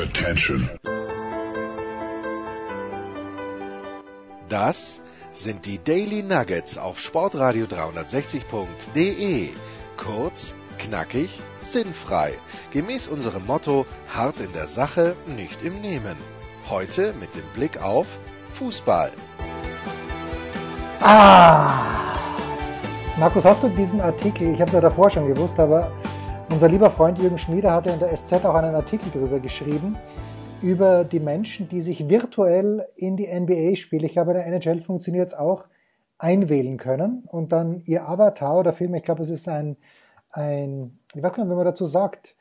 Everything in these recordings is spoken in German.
Attention. Das sind die Daily Nuggets auf Sportradio 360.de. Kurz, knackig, sinnfrei. Gemäß unserem Motto: hart in der Sache, nicht im Nehmen. Heute mit dem Blick auf Fußball. Ah! Markus, hast du diesen Artikel, ich habe es ja davor schon gewusst, aber unser lieber Freund Jürgen Schmieder hatte in der SZ auch einen Artikel darüber geschrieben, über die Menschen, die sich virtuell in die NBA-Spiele, ich glaube, in der NHL funktioniert es auch, einwählen können und dann ihr Avatar oder Film, ich glaube, es ist ein, ein, ich weiß gar nicht, wie man dazu sagt,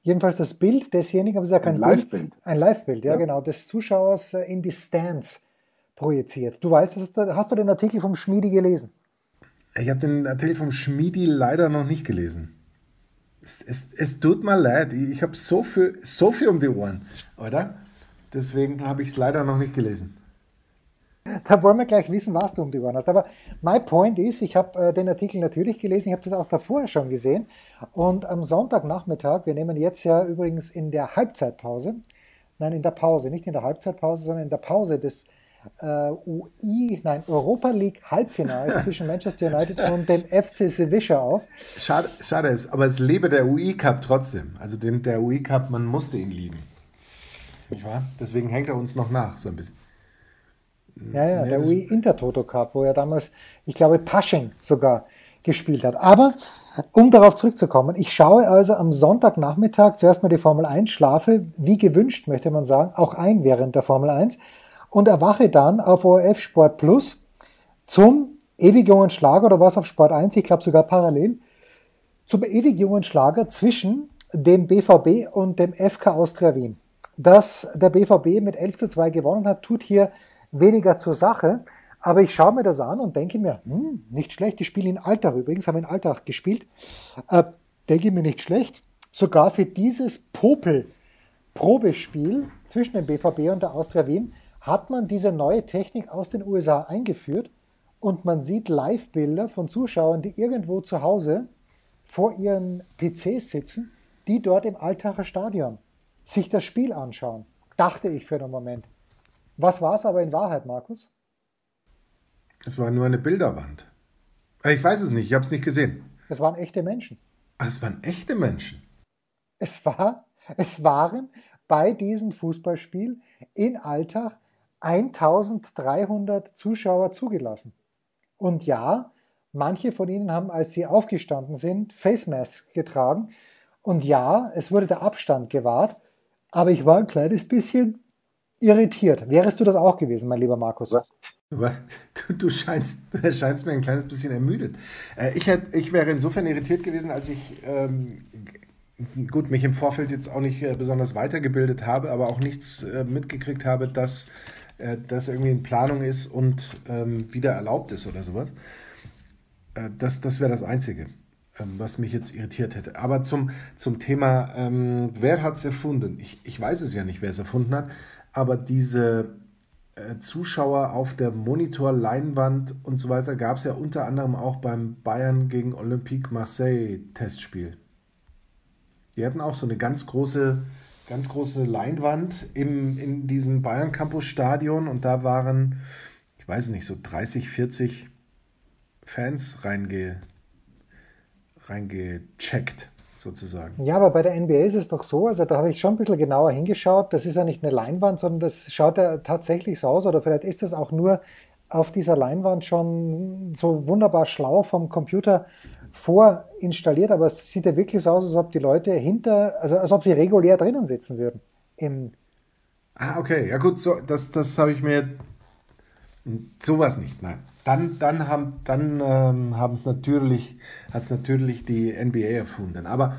jedenfalls das Bild desjenigen, aber es ist ja kein ein Live-Bild. Ein Live-Bild, ja, Ja. genau, des Zuschauers äh, in die Stands projiziert. Du weißt, hast du, hast du den Artikel vom Schmiedi gelesen? Ich habe den Artikel vom Schmiedi leider noch nicht gelesen. Es, es, es tut mir leid, ich, ich habe so viel, so viel um die Ohren, oder? Deswegen habe ich es leider noch nicht gelesen. Da wollen wir gleich wissen, was du um die Ohren hast. Aber my point ist, ich habe äh, den Artikel natürlich gelesen, ich habe das auch davor schon gesehen. Und am Sonntagnachmittag, wir nehmen jetzt ja übrigens in der Halbzeitpause, nein, in der Pause, nicht in der Halbzeitpause, sondern in der Pause des äh, UI, nein, Europa League Halbfinals zwischen Manchester United und dem FC Sevilla auf. Schade, schade ist, aber es lebe der UI Cup trotzdem. Also den, der UI Cup, man musste ihn lieben. Nicht wahr? Deswegen hängt er uns noch nach, so ein bisschen. Ja, ja, Nee, der UI Intertoto Cup, wo er damals, ich glaube, Pasching sogar gespielt hat. Aber um darauf zurückzukommen, ich schaue also am Sonntagnachmittag zuerst mal die Formel 1, schlafe, wie gewünscht, möchte man sagen, auch ein während der Formel 1 und erwache dann auf ORF Sport Plus zum ewig jungen Schlager oder was auf Sport 1, ich glaube sogar parallel, zum ewig jungen Schlager zwischen dem BVB und dem FK Austria Wien. Dass der BVB mit 11 zu 2 gewonnen hat, tut hier weniger zur Sache. Aber ich schaue mir das an und denke mir, hm, nicht schlecht. Die spielen in Alltag übrigens, haben in Alltag gespielt. Äh, denke mir nicht schlecht. Sogar für dieses Popel-Probespiel zwischen dem BVB und der Austria Wien hat man diese neue Technik aus den USA eingeführt und man sieht Live-Bilder von Zuschauern, die irgendwo zu Hause vor ihren PCs sitzen, die dort im Altacher Stadion sich das Spiel anschauen. Dachte ich für einen Moment. Was war es aber in Wahrheit, Markus? Es war nur eine Bilderwand. Ich weiß es nicht, ich habe es nicht gesehen. Es waren echte Menschen. Ach, es waren echte Menschen. Es, war, es waren bei diesem Fußballspiel in Alltag 1300 Zuschauer zugelassen. Und ja, manche von ihnen haben, als sie aufgestanden sind, Face Masks getragen. Und ja, es wurde der Abstand gewahrt. Aber ich war ein kleines bisschen irritiert. Wärest du das auch gewesen, mein lieber Markus? Was? Du, du scheinst, scheinst mir ein kleines bisschen ermüdet. Äh, ich, hätt, ich wäre insofern irritiert gewesen, als ich ähm, gut mich im Vorfeld jetzt auch nicht äh, besonders weitergebildet habe, aber auch nichts äh, mitgekriegt habe, dass äh, das irgendwie in Planung ist und ähm, wieder erlaubt ist oder sowas. Äh, das das wäre das Einzige, ähm, was mich jetzt irritiert hätte. Aber zum, zum Thema, ähm, wer hat es erfunden? Ich, ich weiß es ja nicht, wer es erfunden hat, aber diese äh, Zuschauer auf der Monitorleinwand und so weiter gab es ja unter anderem auch beim Bayern gegen Olympique Marseille Testspiel. Die hatten auch so eine ganz große, ganz große Leinwand im, in diesem Bayern Campus Stadion und da waren, ich weiß nicht, so 30, 40 Fans reinge, reingecheckt, sozusagen. Ja, aber bei der NBA ist es doch so, also da habe ich schon ein bisschen genauer hingeschaut. Das ist ja nicht eine Leinwand, sondern das schaut ja tatsächlich so aus. Oder vielleicht ist das auch nur auf dieser Leinwand schon so wunderbar schlau vom Computer vorinstalliert. Aber es sieht ja wirklich so aus, als ob die Leute hinter, also als ob sie regulär drinnen sitzen würden. Im, Ah, okay. Ja gut, so, das, das habe ich mir. Sowas nicht, nein. Dann, dann haben dann ähm, haben es natürlich, hat es natürlich die NBA erfunden. Aber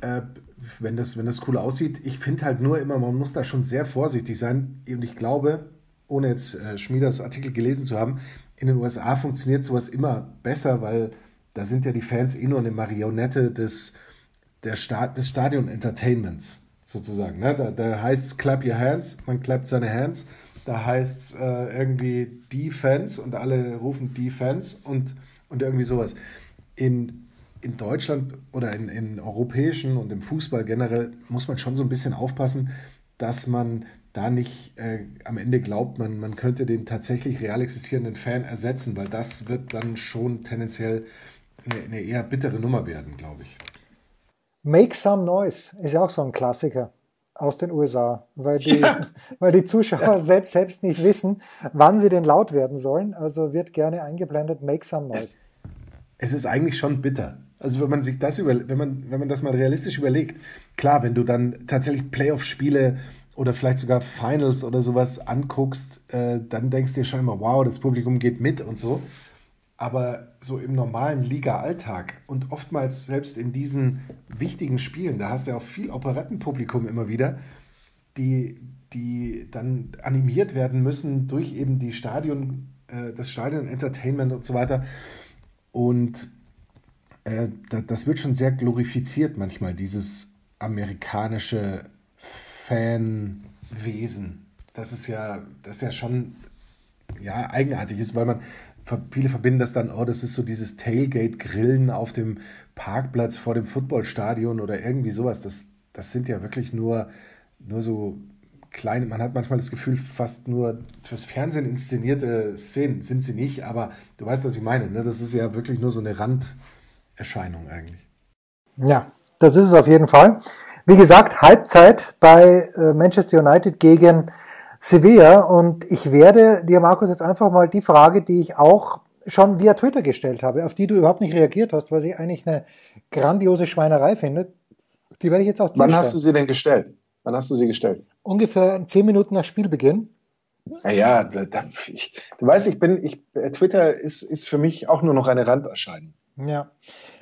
äh, wenn, das, wenn das cool aussieht, ich finde halt nur immer, man muss da schon sehr vorsichtig sein. Und ich glaube, ohne jetzt äh, Schmieders Artikel gelesen zu haben, in den USA funktioniert sowas immer besser, weil da sind ja die Fans eh nur eine Marionette des, der Sta des Stadion-Entertainments sozusagen. Ne? Da, da heißt es clap your hands, man clappt seine hands. Da heißt es äh, irgendwie Defense und alle rufen Defense und, und irgendwie sowas. In in Deutschland oder in, in europäischen und im Fußball generell muss man schon so ein bisschen aufpassen, dass man da nicht äh, am Ende glaubt, man, man könnte den tatsächlich real existierenden Fan ersetzen, weil das wird dann schon tendenziell eine, eine eher bittere Nummer werden, glaube ich. Make Some Noise ist ja auch so ein Klassiker aus den USA, weil die, ja. weil die Zuschauer ja. selbst, selbst nicht wissen, wann sie denn laut werden sollen. Also wird gerne eingeblendet, Make Some Noise. Es, es ist eigentlich schon bitter. Also wenn man sich das über, wenn man, wenn man das mal realistisch überlegt, klar, wenn du dann tatsächlich Playoff-Spiele oder vielleicht sogar Finals oder sowas anguckst, äh, dann denkst du dir schon immer, wow, das Publikum geht mit und so. Aber so im normalen Liga-Alltag und oftmals selbst in diesen wichtigen Spielen, da hast du ja auch viel Operettenpublikum immer wieder, die, die dann animiert werden müssen durch eben die Stadion, äh, das Stadion-Entertainment und so weiter. Und äh, das wird schon sehr glorifiziert manchmal, dieses amerikanische Fanwesen. Das ist ja, das ist ja schon ja, eigenartig ist, weil man viele verbinden das dann, oh, das ist so dieses Tailgate-Grillen auf dem Parkplatz vor dem Footballstadion oder irgendwie sowas. Das, das sind ja wirklich nur, nur so kleine, man hat manchmal das Gefühl, fast nur fürs Fernsehen inszenierte Szenen sind sie nicht, aber du weißt, was ich meine. Ne? Das ist ja wirklich nur so eine Randerscheinung eigentlich. Ja, das ist es auf jeden Fall. Wie gesagt, Halbzeit bei äh, Manchester United gegen Sevilla und ich werde dir, Markus, jetzt einfach mal die Frage, die ich auch schon via Twitter gestellt habe, auf die du überhaupt nicht reagiert hast, weil ich eigentlich eine grandiose Schweinerei finde, die werde ich jetzt auch dir Wann stellen. hast du sie denn gestellt? Wann hast du sie gestellt? Ungefähr zehn Minuten nach Spielbeginn. Ja, ja da, ich, du weißt, ich bin, ich, Twitter ist, ist für mich auch nur noch eine Randerscheinung. Ja,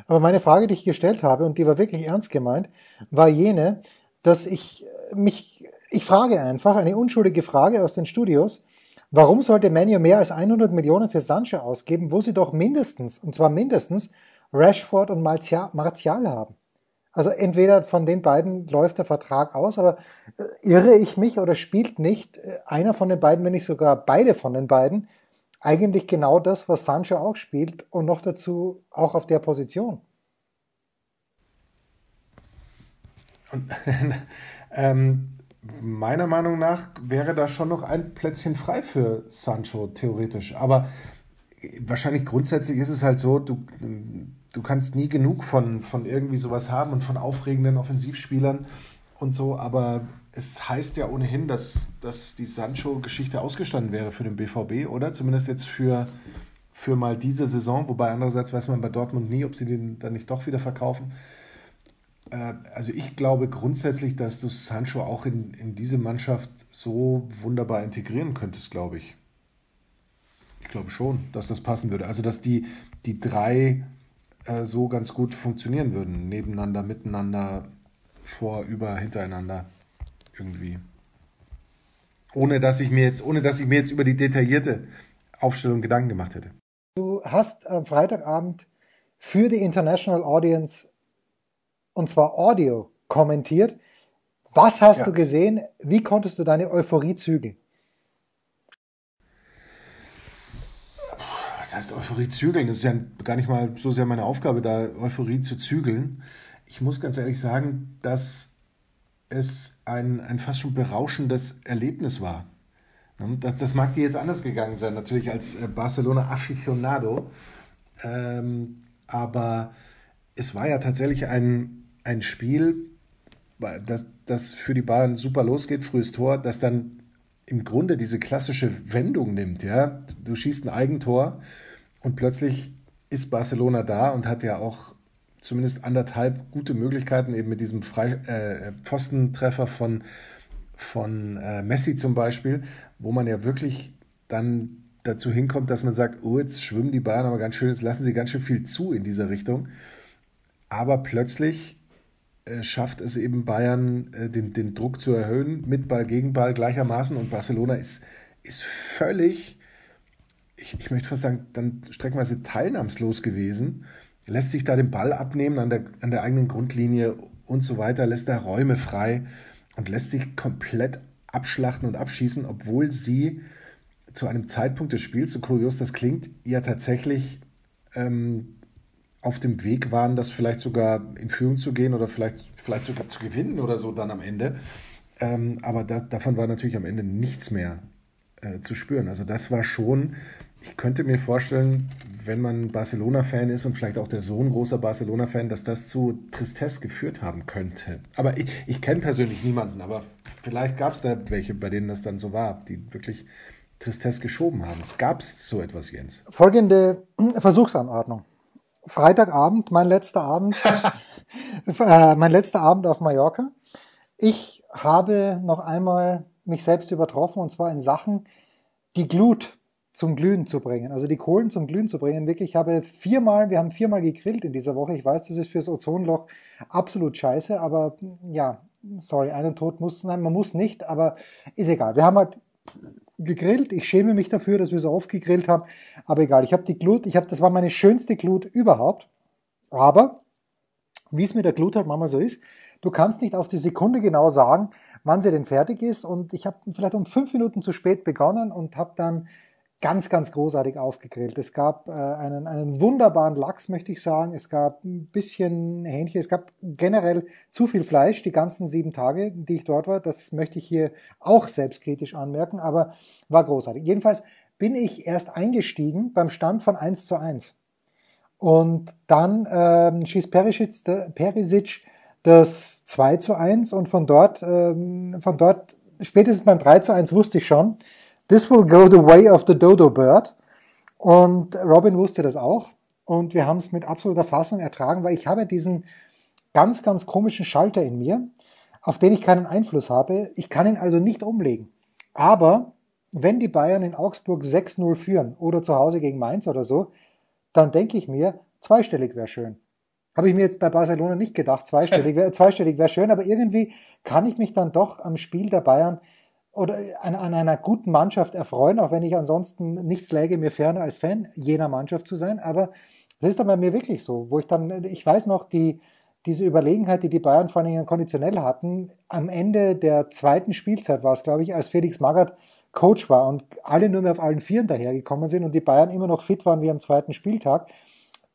aber meine Frage, die ich gestellt habe, und die war wirklich ernst gemeint, war jene, dass ich mich, ich frage einfach, eine unschuldige Frage aus den Studios, warum sollte Manu mehr als 100 Millionen für Sancho ausgeben, wo sie doch mindestens, und zwar mindestens, Rashford und Martial haben? Also entweder von den beiden läuft der Vertrag aus, aber äh, irre ich mich oder spielt nicht äh, einer von den beiden, wenn nicht sogar beide von den beiden, eigentlich genau das, was Sancho auch spielt und noch dazu auch auf der Position. Ähm, meiner Meinung nach wäre da schon noch ein Plätzchen frei für Sancho, theoretisch. Aber wahrscheinlich grundsätzlich ist es halt so, du, du kannst nie genug von, von irgendwie sowas haben und von aufregenden Offensivspielern und so, aber es heißt ja ohnehin, dass, dass die Sancho-Geschichte ausgestanden wäre für den BVB, oder? Zumindest jetzt für, für mal diese Saison, wobei andererseits weiß man bei Dortmund nie, ob sie den dann nicht doch wieder verkaufen. Äh, also ich glaube grundsätzlich, dass du Sancho auch in, in diese Mannschaft so wunderbar integrieren könntest, glaube ich. Ich glaube schon, dass das passen würde. Also dass die, die drei äh, so ganz gut funktionieren würden, nebeneinander, miteinander, vor, über, hintereinander irgendwie. Ohne dass ich mir jetzt, ohne dass ich mir jetzt über die detaillierte Aufstellung Gedanken gemacht hätte. Du hast am Freitagabend für die International Audience und zwar Audio kommentiert. Was hast ja. du gesehen? Wie konntest du deine Euphorie zügeln? Was heißt Euphorie zügeln? Das ist ja gar nicht mal so sehr meine Aufgabe, da Euphorie zu zügeln. Ich muss ganz ehrlich sagen, dass es ein, ein fast schon berauschendes Erlebnis war. Das, das mag dir jetzt anders gegangen sein, natürlich als äh, Barcelona-Aficionado. Ähm, aber es war ja tatsächlich ein, ein Spiel, das, das für die Bayern super losgeht, frühes Tor, das dann im Grunde diese klassische Wendung nimmt. Ja? Du schießt ein Eigentor und plötzlich ist Barcelona da und hat ja auch zumindest anderthalb gute Möglichkeiten, eben mit diesem Frei äh, Pfostentreffer von, von äh, Messi zum Beispiel, wo man ja wirklich dann dazu hinkommt, dass man sagt, oh, jetzt schwimmen die Bayern aber ganz schön, jetzt lassen sie ganz schön viel zu in dieser Richtung. Aber plötzlich äh, schafft es eben Bayern, äh, den, den Druck zu erhöhen, mit Ball gegen Ball gleichermaßen. Und Barcelona ist, ist völlig, ich, ich möchte fast sagen, dann streckenweise teilnahmslos gewesen lässt sich da den Ball abnehmen an der, an der eigenen Grundlinie und so weiter, lässt da Räume frei und lässt sich komplett abschlachten und abschießen, obwohl sie zu einem Zeitpunkt des Spiels, so kurios das klingt, ja tatsächlich ähm, auf dem Weg waren, das vielleicht sogar in Führung zu gehen oder vielleicht, vielleicht sogar zu gewinnen oder so dann am Ende. Ähm, aber da, davon war natürlich am Ende nichts mehr äh, zu spüren. Also das war schon, ich könnte mir vorstellen, wenn man Barcelona-Fan ist und vielleicht auch der Sohn großer Barcelona-Fan, dass das zu Tristesse geführt haben könnte. Aber ich, ich kenne persönlich niemanden, aber vielleicht gab es da welche, bei denen das dann so war, die wirklich Tristesse geschoben haben. Gab es so etwas, Jens? Folgende Versuchsanordnung. Freitagabend, mein letzter Abend, äh, mein letzter Abend auf Mallorca. Ich habe noch einmal mich selbst übertroffen und zwar in Sachen, die Glut zum Glühen zu bringen, also die Kohlen zum Glühen zu bringen. Wirklich, ich habe viermal, wir haben viermal gegrillt in dieser Woche. Ich weiß, das ist fürs Ozonloch absolut scheiße, aber ja, sorry, einen Tod muss, nein, man muss nicht, aber ist egal. Wir haben halt gegrillt. Ich schäme mich dafür, dass wir so oft gegrillt haben, aber egal. Ich habe die Glut, ich habe, das war meine schönste Glut überhaupt. Aber wie es mit der Glut halt manchmal so ist, du kannst nicht auf die Sekunde genau sagen, wann sie denn fertig ist. Und ich habe vielleicht um fünf Minuten zu spät begonnen und habe dann ganz, ganz großartig aufgegrillt. Es gab äh, einen, einen wunderbaren Lachs, möchte ich sagen. Es gab ein bisschen Hähnchen. Es gab generell zu viel Fleisch, die ganzen sieben Tage, die ich dort war. Das möchte ich hier auch selbstkritisch anmerken, aber war großartig. Jedenfalls bin ich erst eingestiegen beim Stand von 1 zu 1. Und dann ähm, schießt Perisic, Perisic das 2 zu 1 und von dort, ähm, von dort, spätestens beim 3 zu 1 wusste ich schon, This will go the way of the Dodo Bird. Und Robin wusste das auch. Und wir haben es mit absoluter Fassung ertragen, weil ich habe diesen ganz, ganz komischen Schalter in mir, auf den ich keinen Einfluss habe. Ich kann ihn also nicht umlegen. Aber wenn die Bayern in Augsburg 6-0 führen oder zu Hause gegen Mainz oder so, dann denke ich mir, zweistellig wäre schön. Habe ich mir jetzt bei Barcelona nicht gedacht, zweistellig wäre zweistellig wär schön, aber irgendwie kann ich mich dann doch am Spiel der Bayern oder an, an, einer guten Mannschaft erfreuen, auch wenn ich ansonsten nichts läge mir ferne als Fan jener Mannschaft zu sein. Aber das ist dann bei mir wirklich so, wo ich dann, ich weiß noch, die, diese Überlegenheit, die die Bayern vor allem konditionell hatten, am Ende der zweiten Spielzeit war es, glaube ich, als Felix Magath Coach war und alle nur mehr auf allen Vieren dahergekommen sind und die Bayern immer noch fit waren wie am zweiten Spieltag.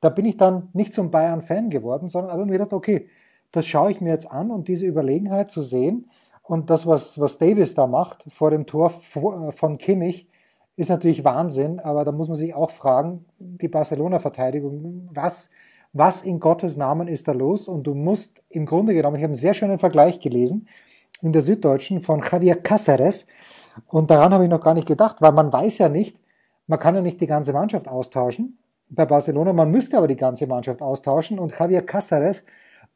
Da bin ich dann nicht zum Bayern-Fan geworden, sondern habe mir gedacht, okay, das schaue ich mir jetzt an und diese Überlegenheit zu sehen, und das, was, was Davis da macht vor dem Tor von Kimmich, ist natürlich Wahnsinn, aber da muss man sich auch fragen, die Barcelona-Verteidigung, was, was in Gottes Namen ist da los? Und du musst im Grunde genommen, ich habe einen sehr schönen Vergleich gelesen in der Süddeutschen von Javier Cáceres. Und daran habe ich noch gar nicht gedacht, weil man weiß ja nicht, man kann ja nicht die ganze Mannschaft austauschen bei Barcelona, man müsste aber die ganze Mannschaft austauschen. Und Javier Cáceres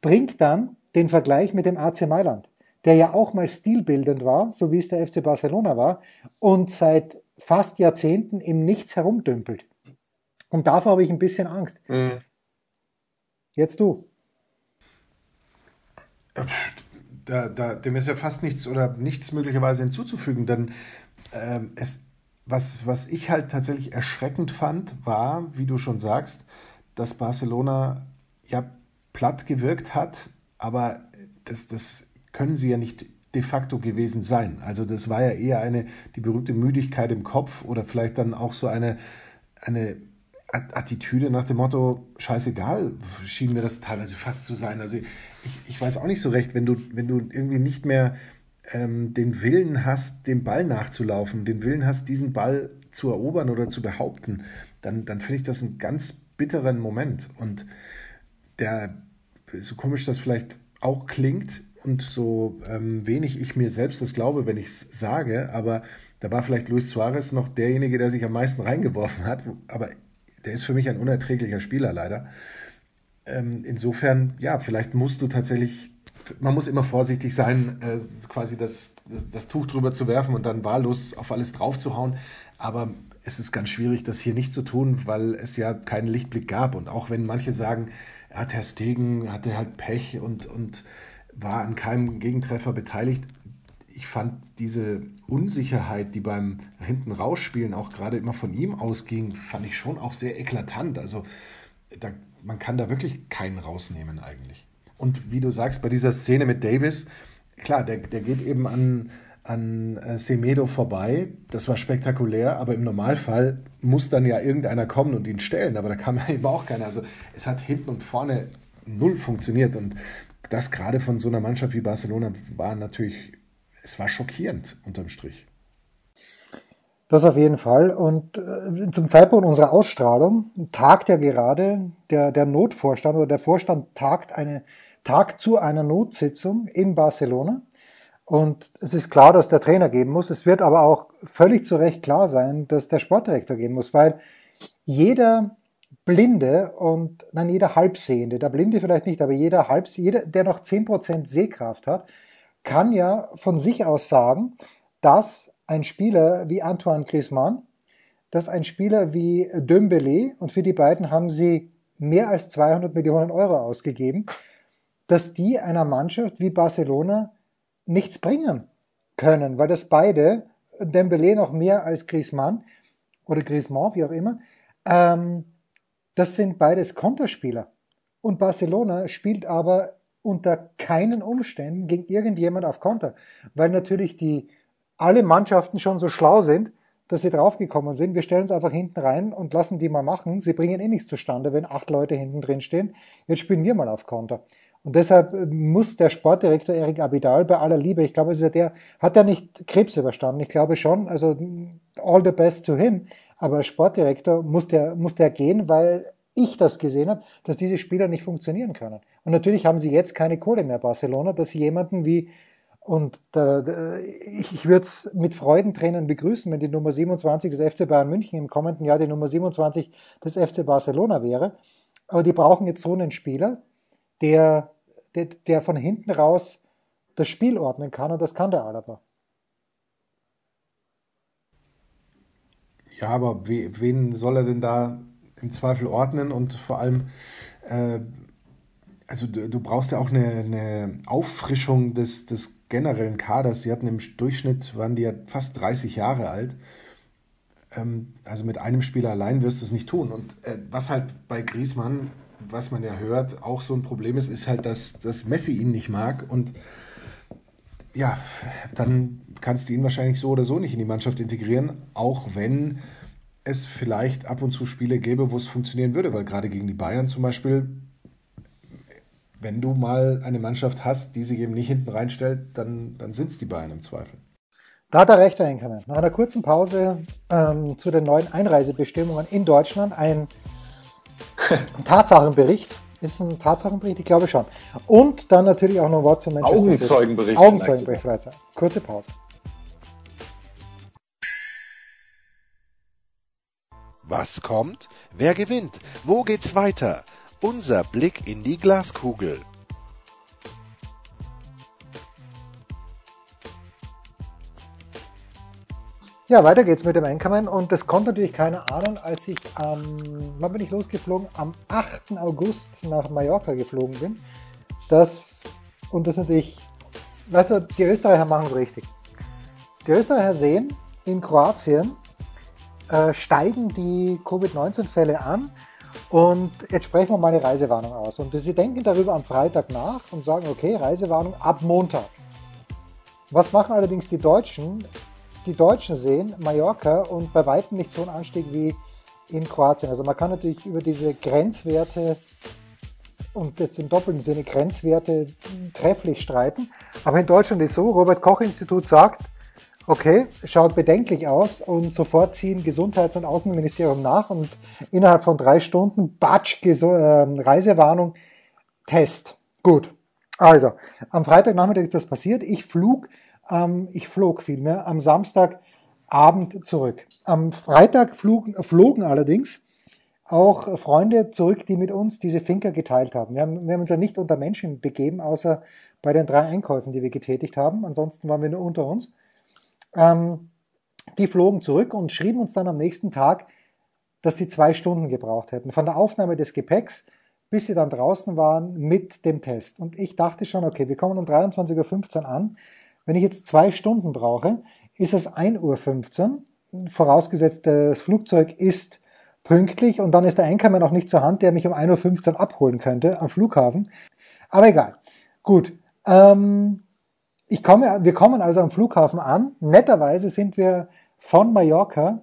bringt dann den Vergleich mit dem AC Mailand der ja auch mal stilbildend war, so wie es der FC Barcelona war, und seit fast Jahrzehnten im Nichts herumdümpelt. Und davor habe ich ein bisschen Angst. Mhm. Jetzt du. Da, da, dem ist ja fast nichts oder nichts möglicherweise hinzuzufügen, denn ähm, es, was, was ich halt tatsächlich erschreckend fand, war, wie du schon sagst, dass Barcelona ja platt gewirkt hat, aber das, das können sie ja nicht de facto gewesen sein. Also das war ja eher eine, die berühmte Müdigkeit im Kopf oder vielleicht dann auch so eine, eine Attitüde nach dem Motto, scheißegal, schien mir das teilweise fast zu sein. Also ich, ich weiß auch nicht so recht, wenn du, wenn du irgendwie nicht mehr ähm, den Willen hast, dem Ball nachzulaufen, den Willen hast, diesen Ball zu erobern oder zu behaupten, dann, dann finde ich das einen ganz bitteren Moment. Und der, so komisch das vielleicht auch klingt, und so ähm, wenig ich mir selbst das glaube, wenn ich es sage, aber da war vielleicht Luis Suarez noch derjenige, der sich am meisten reingeworfen hat, aber der ist für mich ein unerträglicher Spieler leider. Ähm, insofern, ja, vielleicht musst du tatsächlich, man muss immer vorsichtig sein, äh, quasi das, das, das Tuch drüber zu werfen und dann wahllos auf alles drauf zu hauen, aber es ist ganz schwierig, das hier nicht zu tun, weil es ja keinen Lichtblick gab und auch wenn manche sagen, ja, Ter Stegen hatte halt Pech und, und war an keinem Gegentreffer beteiligt. Ich fand diese Unsicherheit, die beim hinten rausspielen auch gerade immer von ihm ausging, fand ich schon auch sehr eklatant. Also da, man kann da wirklich keinen rausnehmen eigentlich. Und wie du sagst, bei dieser Szene mit Davis, klar, der, der geht eben an, an äh, Semedo vorbei. Das war spektakulär, aber im Normalfall muss dann ja irgendeiner kommen und ihn stellen, aber da kam ja eben auch keiner. Also es hat hinten und vorne null funktioniert und das gerade von so einer Mannschaft wie Barcelona war natürlich, es war schockierend unterm Strich. Das auf jeden Fall. Und äh, zum Zeitpunkt unserer Ausstrahlung tagt ja gerade der, der Notvorstand oder der Vorstand tagt eine, tagt zu einer Notsitzung in Barcelona. Und es ist klar, dass der Trainer gehen muss. Es wird aber auch völlig zu Recht klar sein, dass der Sportdirektor gehen muss, weil jeder Blinde und, nein, jeder Halbsehende, der Blinde vielleicht nicht, aber jeder Halbsehende, jeder, der noch 10% Sehkraft hat, kann ja von sich aus sagen, dass ein Spieler wie Antoine Griezmann, dass ein Spieler wie Dembélé, und für die beiden haben sie mehr als 200 Millionen Euro ausgegeben, dass die einer Mannschaft wie Barcelona nichts bringen können, weil das beide, Dembele noch mehr als Griezmann oder Griezmann, wie auch immer, ähm, das sind beides Konterspieler. Und Barcelona spielt aber unter keinen Umständen gegen irgendjemand auf Konter, weil natürlich die alle Mannschaften schon so schlau sind, dass sie draufgekommen sind. Wir stellen es einfach hinten rein und lassen die mal machen. Sie bringen eh nichts zustande, wenn acht Leute hinten drin stehen. Jetzt spielen wir mal auf Konter. Und deshalb äh, muss der Sportdirektor Erik Abidal bei aller Liebe, ich glaube, also der hat ja nicht Krebs überstanden. Ich glaube schon, also all the best to him. Aber als Sportdirektor muss der, muss der gehen, weil ich das gesehen habe, dass diese Spieler nicht funktionieren können. Und natürlich haben sie jetzt keine Kohle mehr, Barcelona, dass sie jemanden wie, und da, ich, ich würde es mit Freudentränen begrüßen, wenn die Nummer 27 des FC Bayern München im kommenden Jahr die Nummer 27 des FC Barcelona wäre. Aber die brauchen jetzt so einen Spieler, der, der, der von hinten raus das Spiel ordnen kann und das kann der Alaba. Ja, aber we, wen soll er denn da im Zweifel ordnen und vor allem, äh, also du, du, brauchst ja auch eine, eine Auffrischung des, des generellen Kaders. Sie hatten im Durchschnitt, waren die ja fast 30 Jahre alt. Ähm, also mit einem Spieler allein wirst du es nicht tun. Und äh, was halt bei Griesmann was man ja hört, auch so ein Problem ist, ist halt, dass, dass Messi ihn nicht mag und ja, dann kannst du ihn wahrscheinlich so oder so nicht in die Mannschaft integrieren, auch wenn es vielleicht ab und zu Spiele gäbe, wo es funktionieren würde, weil gerade gegen die Bayern zum Beispiel, wenn du mal eine Mannschaft hast, die sich eben nicht hinten reinstellt, dann, dann sind es die Bayern im Zweifel. Da hat er recht, Herr Enkermann. Nach einer kurzen Pause ähm, zu den neuen Einreisebestimmungen in Deutschland ein Tatsachenbericht. Ist ein Tatsachenbericht? Ich glaube schon. Und dann natürlich auch noch ein Wort zum Manchester Augenzeugenbericht. Augenzeugenbericht vielleicht. vielleicht. Kurze Pause. Was kommt? Wer gewinnt? Wo geht's weiter? Unser Blick in die Glaskugel. Ja, weiter geht's mit dem Einkommen und das konnte natürlich keiner ahnen, als ich ähm, wann bin ich losgeflogen? Am 8. August nach Mallorca geflogen bin. Das, und das natürlich, weißt du, die Österreicher machen es richtig. Die Österreicher sehen, in Kroatien äh, steigen die Covid-19-Fälle an und jetzt sprechen wir mal eine Reisewarnung aus. Und sie denken darüber am Freitag nach und sagen, okay, Reisewarnung ab Montag. Was machen allerdings die Deutschen? Die Deutschen sehen, Mallorca und bei weitem nicht so ein Anstieg wie in Kroatien. Also man kann natürlich über diese Grenzwerte und jetzt im doppelten Sinne Grenzwerte trefflich streiten. Aber in Deutschland ist so, Robert Koch Institut sagt, okay, schaut bedenklich aus und sofort ziehen Gesundheits- und Außenministerium nach und innerhalb von drei Stunden, batsch, äh, Reisewarnung, Test. Gut. Also, am Freitagnachmittag ist das passiert. Ich flug ähm, ich flog vielmehr am Samstagabend zurück. Am Freitag flogen, flogen allerdings auch Freunde zurück, die mit uns diese Finker geteilt haben. Wir, haben. wir haben uns ja nicht unter Menschen begeben, außer bei den drei Einkäufen, die wir getätigt haben. Ansonsten waren wir nur unter uns. Ähm, die flogen zurück und schrieben uns dann am nächsten Tag, dass sie zwei Stunden gebraucht hätten. Von der Aufnahme des Gepäcks bis sie dann draußen waren mit dem Test. Und ich dachte schon, okay, wir kommen um 23.15 Uhr an. Wenn ich jetzt zwei Stunden brauche, ist es 1.15 Uhr, vorausgesetzt das Flugzeug ist pünktlich und dann ist der Einkommen noch nicht zur Hand, der mich um 1.15 Uhr abholen könnte am Flughafen. Aber egal. Gut. Ähm, ich komme, wir kommen also am Flughafen an. Netterweise sind wir von Mallorca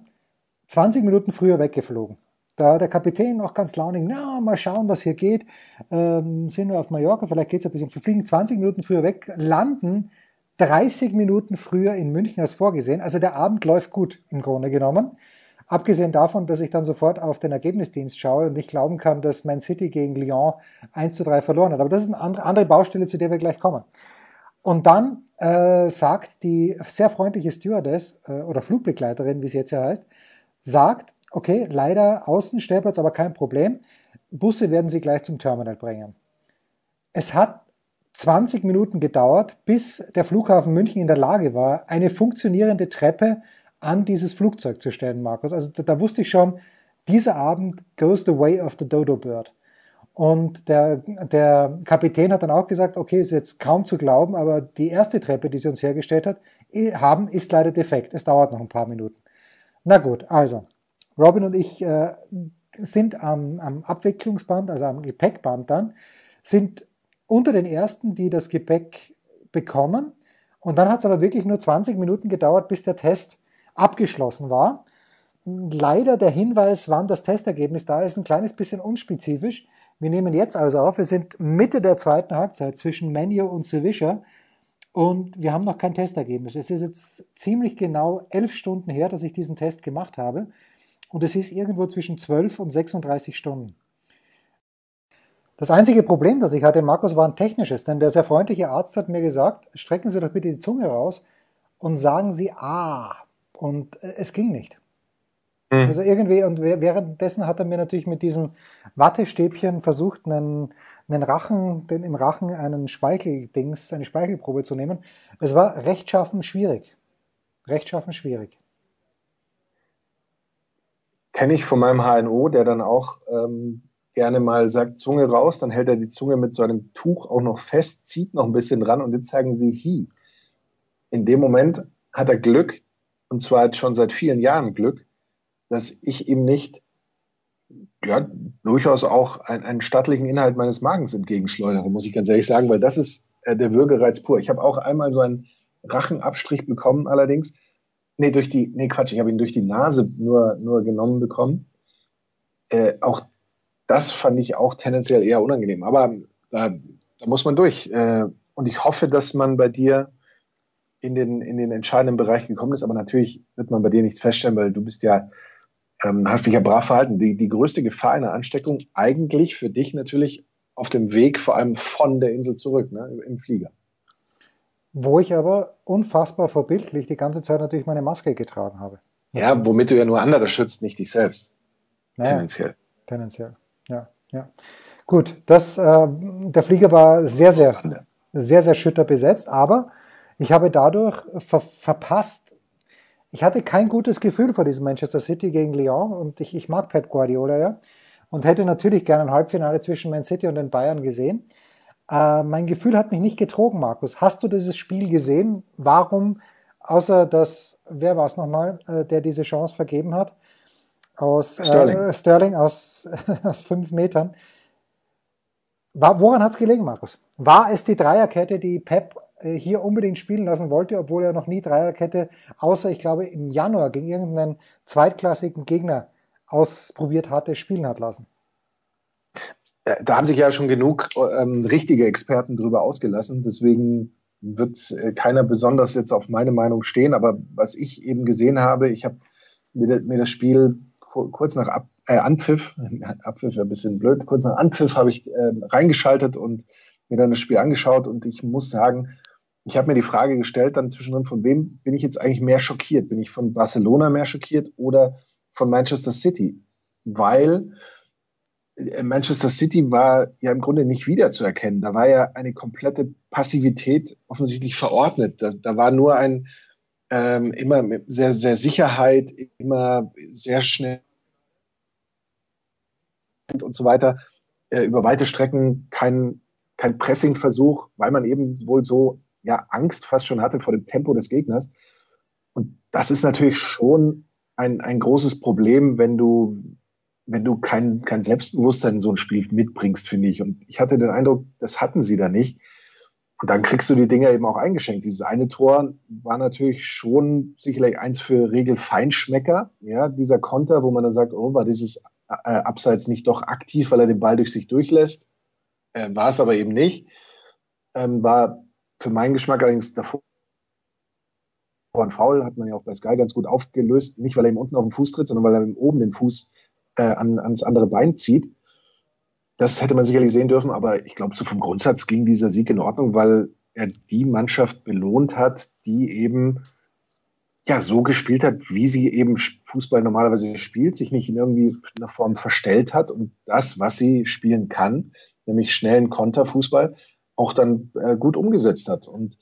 20 Minuten früher weggeflogen. Da der Kapitän auch ganz launig, na, mal schauen, was hier geht. Ähm, sind wir auf Mallorca, vielleicht geht es ein bisschen. Wir fliegen 20 Minuten früher weg, landen 30 Minuten früher in München als vorgesehen. Also der Abend läuft gut im Grunde genommen. Abgesehen davon, dass ich dann sofort auf den Ergebnisdienst schaue und nicht glauben kann, dass Man City gegen Lyon 1 zu 3 verloren hat. Aber das ist eine andere Baustelle, zu der wir gleich kommen. Und dann äh, sagt die sehr freundliche Stewardess äh, oder Flugbegleiterin, wie sie jetzt ja heißt, sagt, okay, leider Außenstellplatz, aber kein Problem. Busse werden Sie gleich zum Terminal bringen. Es hat 20 Minuten gedauert, bis der Flughafen München in der Lage war, eine funktionierende Treppe an dieses Flugzeug zu stellen, Markus. Also da, da wusste ich schon, dieser Abend goes the way of the dodo bird. Und der, der Kapitän hat dann auch gesagt, okay, ist jetzt kaum zu glauben, aber die erste Treppe, die sie uns hergestellt hat, haben, ist leider defekt. Es dauert noch ein paar Minuten. Na gut, also, Robin und ich äh, sind am, am Abwicklungsband, also am Gepäckband dann, sind unter den ersten, die das Gepäck bekommen. Und dann hat es aber wirklich nur 20 Minuten gedauert, bis der Test abgeschlossen war. Leider der Hinweis, wann das Testergebnis da ist, ein kleines bisschen unspezifisch. Wir nehmen jetzt also auf, wir sind Mitte der zweiten Halbzeit zwischen Menu und Sevisha und wir haben noch kein Testergebnis. Es ist jetzt ziemlich genau elf Stunden her, dass ich diesen Test gemacht habe und es ist irgendwo zwischen 12 und 36 Stunden. Das einzige Problem, das ich hatte, Markus, war ein technisches, denn der sehr freundliche Arzt hat mir gesagt, strecken Sie doch bitte die Zunge raus und sagen Sie Ah. Und äh, es ging nicht. Mhm. Also irgendwie, und währenddessen hat er mir natürlich mit diesem Wattestäbchen versucht, einen, einen Rachen, den im Rachen einen Speicheldings, eine Speichelprobe zu nehmen. Es war rechtschaffen schwierig. Rechtschaffen schwierig. Kenne ich von meinem HNO, der dann auch ähm, gerne mal sagt, Zunge raus, dann hält er die Zunge mit so einem Tuch auch noch fest, zieht noch ein bisschen dran und jetzt sagen sie Hi. In dem Moment hat er Glück, und zwar schon seit vielen Jahren Glück, dass ich ihm nicht ja, durchaus auch ein, einen stattlichen Inhalt meines Magens entgegenschleudere, muss ich ganz ehrlich sagen, weil das ist äh, der Würgereiz pur. Ich habe auch einmal so einen Rachenabstrich bekommen, allerdings. Nee, durch die, nee, Quatsch, ich habe ihn durch die Nase nur, nur genommen bekommen. Äh, auch das fand ich auch tendenziell eher unangenehm. Aber da, da muss man durch. Äh, und ich hoffe, dass man bei dir in den, in den entscheidenden Bereich gekommen ist. Aber natürlich wird man bei dir nichts feststellen, weil du bist ja, ähm, hast dich ja brav verhalten. Die, die größte Gefahr einer Ansteckung eigentlich für dich natürlich auf dem Weg vor allem von der Insel zurück, ne, im Flieger. Wo ich aber unfassbar verbildlich die ganze Zeit natürlich meine Maske getragen habe. Ja, womit du ja nur andere schützt, nicht dich selbst. Naja, tendenziell. Tendenziell ja. Gut, das, äh, der Flieger war sehr, sehr, sehr, sehr schütter besetzt, aber ich habe dadurch ver verpasst, ich hatte kein gutes Gefühl vor diesem Manchester City gegen Lyon und ich, ich mag Pep Guardiola ja und hätte natürlich gerne ein Halbfinale zwischen Man City und den Bayern gesehen. Äh, mein Gefühl hat mich nicht getrogen, Markus. Hast du dieses Spiel gesehen? Warum, außer dass, wer war es nochmal, äh, der diese Chance vergeben hat? Aus Sterling, äh, Sterling aus, aus fünf Metern. War, woran hat es gelegen, Markus? War es die Dreierkette, die Pep äh, hier unbedingt spielen lassen wollte, obwohl er noch nie Dreierkette, außer ich glaube im Januar gegen irgendeinen zweitklassigen Gegner ausprobiert hatte, spielen hat lassen? Äh, da haben sich ja schon genug ähm, richtige Experten drüber ausgelassen. Deswegen wird äh, keiner besonders jetzt auf meine Meinung stehen. Aber was ich eben gesehen habe, ich habe mir, mir das Spiel kurz nach Ab, äh, Anpfiff, Abpfiff ein bisschen blöd, kurz nach Anpfiff habe ich äh, reingeschaltet und mir dann das Spiel angeschaut und ich muss sagen, ich habe mir die Frage gestellt dann zwischendrin, von wem bin ich jetzt eigentlich mehr schockiert? Bin ich von Barcelona mehr schockiert oder von Manchester City? Weil äh, Manchester City war ja im Grunde nicht wiederzuerkennen. Da war ja eine komplette Passivität offensichtlich verordnet. Da, da war nur ein ähm, immer sehr, sehr Sicherheit, immer sehr schnell und so weiter, äh, über weite Strecken kein, kein Pressing-Versuch, weil man eben wohl so ja, Angst fast schon hatte vor dem Tempo des Gegners. Und das ist natürlich schon ein, ein großes Problem, wenn du, wenn du kein, kein Selbstbewusstsein in so ein Spiel mitbringst, finde ich. Und ich hatte den Eindruck, das hatten sie da nicht. Und dann kriegst du die Dinger eben auch eingeschenkt. Dieses eine Tor war natürlich schon sicherlich eins für Regelfeinschmecker. Ja, dieser Konter, wo man dann sagt, oh, war dieses äh, Abseits nicht doch aktiv, weil er den Ball durch sich durchlässt. Äh, war es aber eben nicht. Ähm, war für meinen Geschmack allerdings davor ein Foul, hat man ja auch bei Sky ganz gut aufgelöst. Nicht, weil er ihm unten auf den Fuß tritt, sondern weil er ihm oben den Fuß äh, an, ans andere Bein zieht. Das hätte man sicherlich sehen dürfen, aber ich glaube, so vom Grundsatz ging dieser Sieg in Ordnung, weil er die Mannschaft belohnt hat, die eben ja so gespielt hat, wie sie eben Fußball normalerweise spielt, sich nicht in irgendwie einer Form verstellt hat und das, was sie spielen kann, nämlich schnellen Konterfußball, auch dann äh, gut umgesetzt hat. Und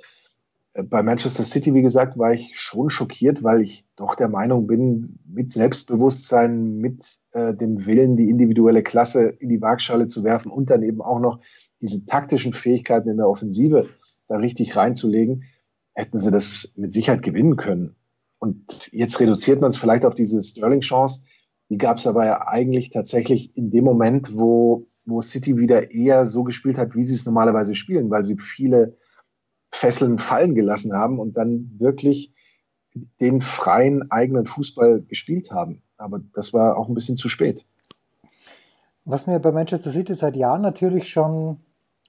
bei Manchester City, wie gesagt, war ich schon schockiert, weil ich doch der Meinung bin, mit Selbstbewusstsein, mit äh, dem Willen, die individuelle Klasse in die Waagschale zu werfen und dann eben auch noch diese taktischen Fähigkeiten in der Offensive da richtig reinzulegen, hätten sie das mit Sicherheit gewinnen können. Und jetzt reduziert man es vielleicht auf diese Sterling-Chance. Die gab es aber ja eigentlich tatsächlich in dem Moment, wo, wo City wieder eher so gespielt hat, wie sie es normalerweise spielen, weil sie viele Fesseln fallen gelassen haben und dann wirklich den freien eigenen Fußball gespielt haben. Aber das war auch ein bisschen zu spät. Was mir bei Manchester City seit Jahren natürlich schon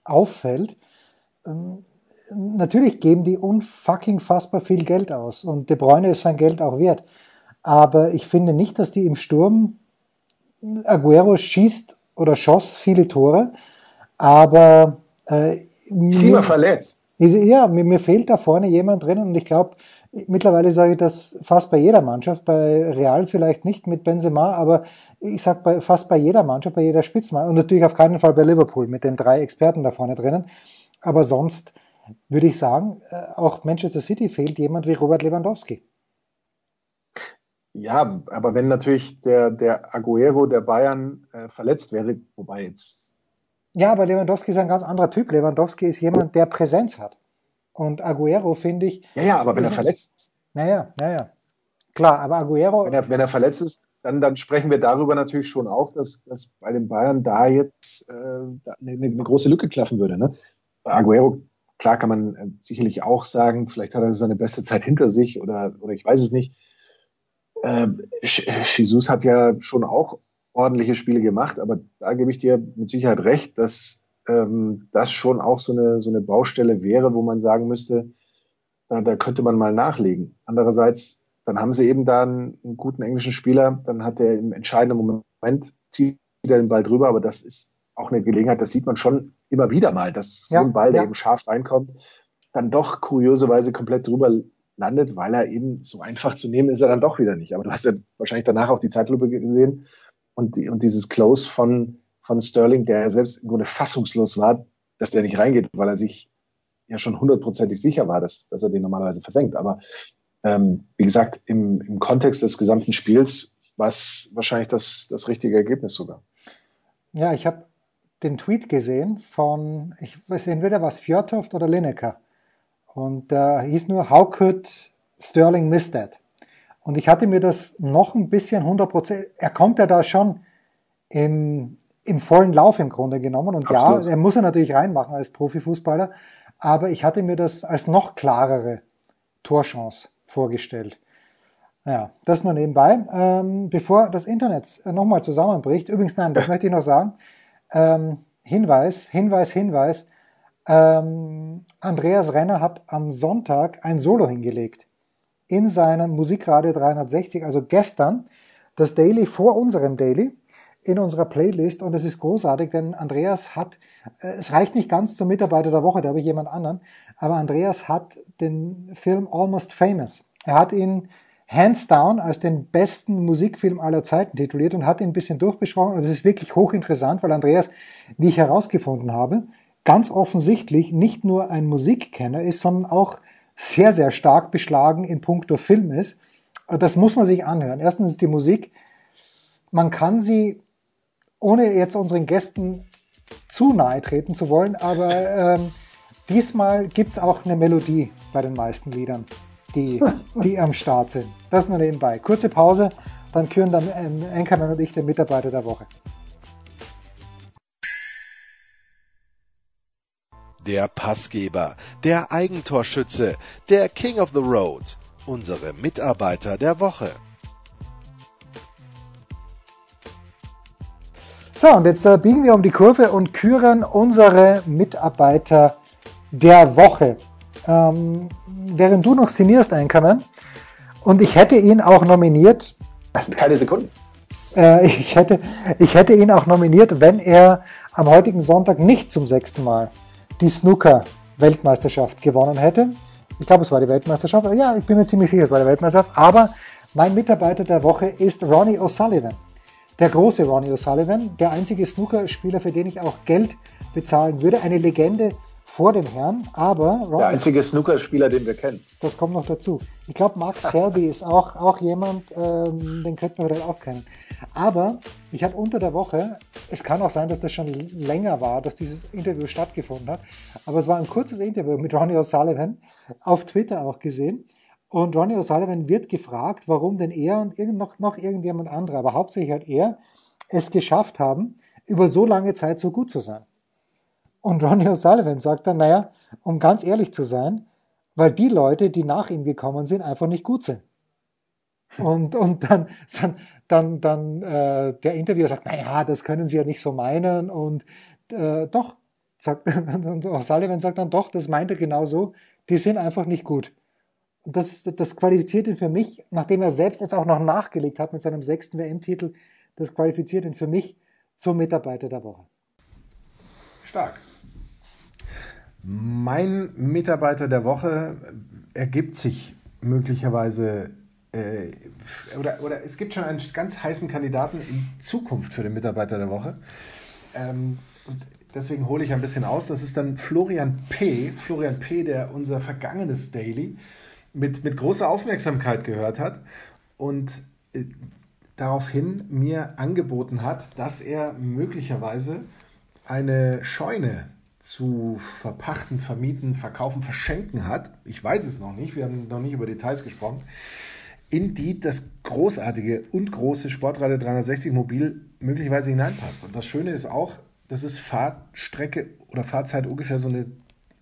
auffällt, ähm, natürlich geben die unfucking fassbar viel Geld aus und De Bruyne ist sein Geld auch wert. Aber ich finde nicht, dass die im Sturm Aguero schießt oder schoss viele Tore, aber äh, Sie war verletzt. Ja, mir, mir fehlt da vorne jemand drin und ich glaube, mittlerweile sage ich das fast bei jeder Mannschaft, bei Real vielleicht nicht mit Benzema, aber ich sage bei, fast bei jeder Mannschaft, bei jeder Spitzenmannschaft und natürlich auf keinen Fall bei Liverpool mit den drei Experten da vorne drinnen. Aber sonst würde ich sagen, äh, auch Manchester City fehlt jemand wie Robert Lewandowski. Ja, aber wenn natürlich der, der Aguero der Bayern äh, verletzt wäre, wobei jetzt ja, aber Lewandowski ist ein ganz anderer Typ. Lewandowski ist jemand, der Präsenz hat. Und Aguero finde ich. Ja, ja, aber wenn er verletzt ist. Naja, naja. Klar, aber Aguero. Wenn er, wenn er verletzt ist, dann, dann sprechen wir darüber natürlich schon auch, dass, dass bei den Bayern da jetzt äh, eine, eine, große Lücke klaffen würde. Ne? Aguero, klar kann man äh, sicherlich auch sagen, vielleicht hat er seine beste Zeit hinter sich oder, oder ich weiß es nicht. Äh, Jesus hat ja schon auch ordentliche Spiele gemacht, aber da gebe ich dir mit Sicherheit recht, dass ähm, das schon auch so eine, so eine Baustelle wäre, wo man sagen müsste, da, da könnte man mal nachlegen. Andererseits, dann haben sie eben da einen, einen guten englischen Spieler, dann hat er im entscheidenden Moment, zieht er den Ball drüber, aber das ist auch eine Gelegenheit, das sieht man schon immer wieder mal, dass ja, so ein Ball, der ja. eben scharf reinkommt, dann doch kurioserweise komplett drüber landet, weil er eben so einfach zu nehmen ist er dann doch wieder nicht. Aber du hast ja wahrscheinlich danach auch die Zeitlupe gesehen und, die, und dieses Close von, von Sterling, der selbst im Grunde fassungslos war, dass der nicht reingeht, weil er sich ja schon hundertprozentig sicher war, dass, dass er den normalerweise versenkt. Aber ähm, wie gesagt, im, im Kontext des gesamten Spiels war es wahrscheinlich das, das richtige Ergebnis sogar. Ja, ich habe den Tweet gesehen von, ich weiß entweder was Fjordhoft oder Lineker. Und da äh, hieß nur, how could Sterling miss that? Und ich hatte mir das noch ein bisschen 100%, er kommt ja da schon im, im vollen Lauf im Grunde genommen. Und Absolut. ja, er muss er natürlich reinmachen als Profifußballer. Aber ich hatte mir das als noch klarere Torchance vorgestellt. Ja, das nur nebenbei. Ähm, bevor das Internet nochmal zusammenbricht, übrigens, nein, das möchte ich noch sagen. Ähm, Hinweis, Hinweis, Hinweis. Ähm, Andreas Renner hat am Sonntag ein Solo hingelegt in seinem Musikradio 360, also gestern, das Daily vor unserem Daily in unserer Playlist und es ist großartig, denn Andreas hat, äh, es reicht nicht ganz zum Mitarbeiter der Woche, da habe ich jemand anderen, aber Andreas hat den Film Almost Famous. Er hat ihn hands down als den besten Musikfilm aller Zeiten tituliert und hat ihn ein bisschen durchbesprochen und es ist wirklich hochinteressant, weil Andreas, wie ich herausgefunden habe, ganz offensichtlich nicht nur ein Musikkenner ist, sondern auch sehr, sehr stark beschlagen in puncto Film ist. Das muss man sich anhören. Erstens ist die Musik, man kann sie, ohne jetzt unseren Gästen zu nahe treten zu wollen, aber ähm, diesmal es auch eine Melodie bei den meisten Liedern, die, die am Start sind. Das nur nebenbei. Kurze Pause, dann küren dann ähm, Anchorman und ich den Mitarbeiter der Woche. der Passgeber, der Eigentorschütze, der King of the Road, unsere Mitarbeiter der Woche. So, und jetzt äh, biegen wir um die Kurve und küren unsere Mitarbeiter der Woche. Ähm, während du noch signierst, Einkommen, und ich hätte ihn auch nominiert. Keine Sekunden. Äh, ich, hätte, ich hätte ihn auch nominiert, wenn er am heutigen Sonntag nicht zum sechsten Mal die Snooker-Weltmeisterschaft gewonnen hätte. Ich glaube, es war die Weltmeisterschaft. Ja, ich bin mir ziemlich sicher, es war die Weltmeisterschaft. Aber mein Mitarbeiter der Woche ist Ronnie O'Sullivan. Der große Ronnie O'Sullivan, der einzige Snookerspieler, für den ich auch Geld bezahlen würde. Eine Legende vor dem Herrn, aber Ronnie, der einzige Snookerspieler, den wir kennen. Das kommt noch dazu. Ich glaube, Mark Selby ist auch, auch jemand, ähm, den könnten wir vielleicht auch kennen. Aber ich habe unter der Woche, es kann auch sein, dass das schon länger war, dass dieses Interview stattgefunden hat, aber es war ein kurzes Interview mit Ronnie O'Sullivan, auf Twitter auch gesehen. Und Ronnie O'Sullivan wird gefragt, warum denn er und irgend, noch, noch irgendjemand anderer, aber hauptsächlich halt er, es geschafft haben, über so lange Zeit so gut zu sein. Und Ronnie O'Sullivan sagt dann, naja, um ganz ehrlich zu sein, weil die Leute, die nach ihm gekommen sind, einfach nicht gut sind. Und, und dann, dann, dann äh, der Interviewer sagt, naja, das können Sie ja nicht so meinen. Und äh, doch, sagt, und O'Sullivan sagt dann, doch, das meint er genau so, die sind einfach nicht gut. Und das, das qualifiziert ihn für mich, nachdem er selbst jetzt auch noch nachgelegt hat mit seinem sechsten WM-Titel, das qualifiziert ihn für mich zum Mitarbeiter der Woche. Stark. Mein Mitarbeiter der Woche ergibt sich möglicherweise äh, oder, oder es gibt schon einen ganz heißen Kandidaten in Zukunft für den Mitarbeiter der Woche. Ähm, und deswegen hole ich ein bisschen aus. Das ist dann Florian P. Florian P., der unser vergangenes Daily mit, mit großer Aufmerksamkeit gehört hat und äh, daraufhin mir angeboten hat, dass er möglicherweise eine Scheune zu verpachten, vermieten, verkaufen, verschenken hat. Ich weiß es noch nicht, wir haben noch nicht über Details gesprochen. In die das großartige und große Sportradio 360 Mobil möglicherweise hineinpasst. Und das Schöne ist auch, das ist Fahrtstrecke oder Fahrzeit ungefähr so eine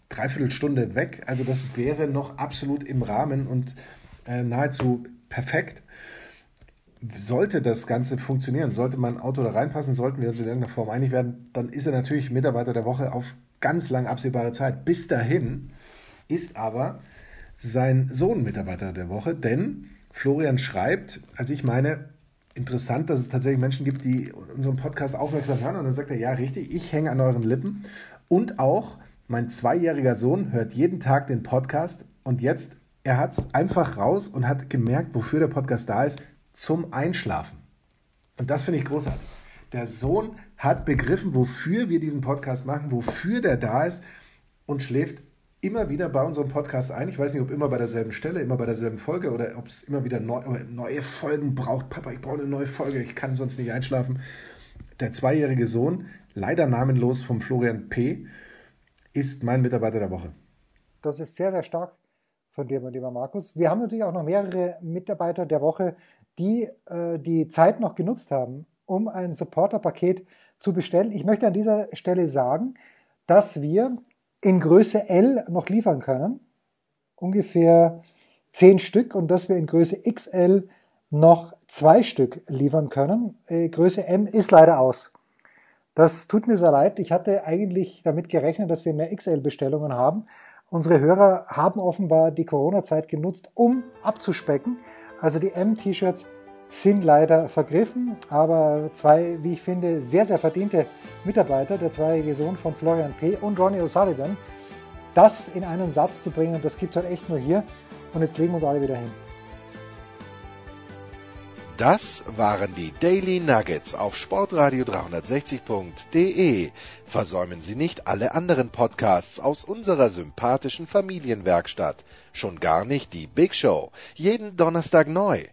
Dreiviertelstunde weg. Also das wäre noch absolut im Rahmen und äh, nahezu perfekt. Sollte das Ganze funktionieren, sollte mein Auto da reinpassen, sollten wir uns in irgendeiner Form einig werden, dann ist er natürlich Mitarbeiter der Woche auf ganz lang absehbare Zeit. Bis dahin ist aber sein Sohn Mitarbeiter der Woche, denn Florian schreibt, als ich meine, interessant, dass es tatsächlich Menschen gibt, die unseren Podcast aufmerksam hören und dann sagt er, ja, richtig, ich hänge an euren Lippen und auch mein zweijähriger Sohn hört jeden Tag den Podcast und jetzt, er hat es einfach raus und hat gemerkt, wofür der Podcast da ist, zum Einschlafen. Und das finde ich großartig. Der Sohn hat begriffen, wofür wir diesen Podcast machen, wofür der da ist und schläft immer wieder bei unserem Podcast ein. Ich weiß nicht, ob immer bei derselben Stelle, immer bei derselben Folge oder ob es immer wieder neu, neue Folgen braucht. Papa, ich brauche eine neue Folge, ich kann sonst nicht einschlafen. Der zweijährige Sohn, leider namenlos vom Florian P., ist mein Mitarbeiter der Woche. Das ist sehr, sehr stark von dir, mein lieber Markus. Wir haben natürlich auch noch mehrere Mitarbeiter der Woche, die äh, die Zeit noch genutzt haben, um ein Supporter-Paket zu bestellen. Ich möchte an dieser Stelle sagen, dass wir in Größe L noch liefern können, ungefähr 10 Stück, und dass wir in Größe XL noch zwei Stück liefern können. Äh, Größe M ist leider aus. Das tut mir sehr leid. Ich hatte eigentlich damit gerechnet, dass wir mehr XL-Bestellungen haben. Unsere Hörer haben offenbar die Corona-Zeit genutzt, um abzuspecken. Also die M-T-Shirts sind leider vergriffen, aber zwei, wie ich finde, sehr, sehr verdiente Mitarbeiter, der zweijährige Sohn von Florian P. und Ronnie O'Sullivan, das in einen Satz zu bringen, das gibt es halt echt nur hier. Und jetzt legen wir uns alle wieder hin. Das waren die Daily Nuggets auf Sportradio 360.de. Versäumen Sie nicht alle anderen Podcasts aus unserer sympathischen Familienwerkstatt. Schon gar nicht die Big Show. Jeden Donnerstag neu.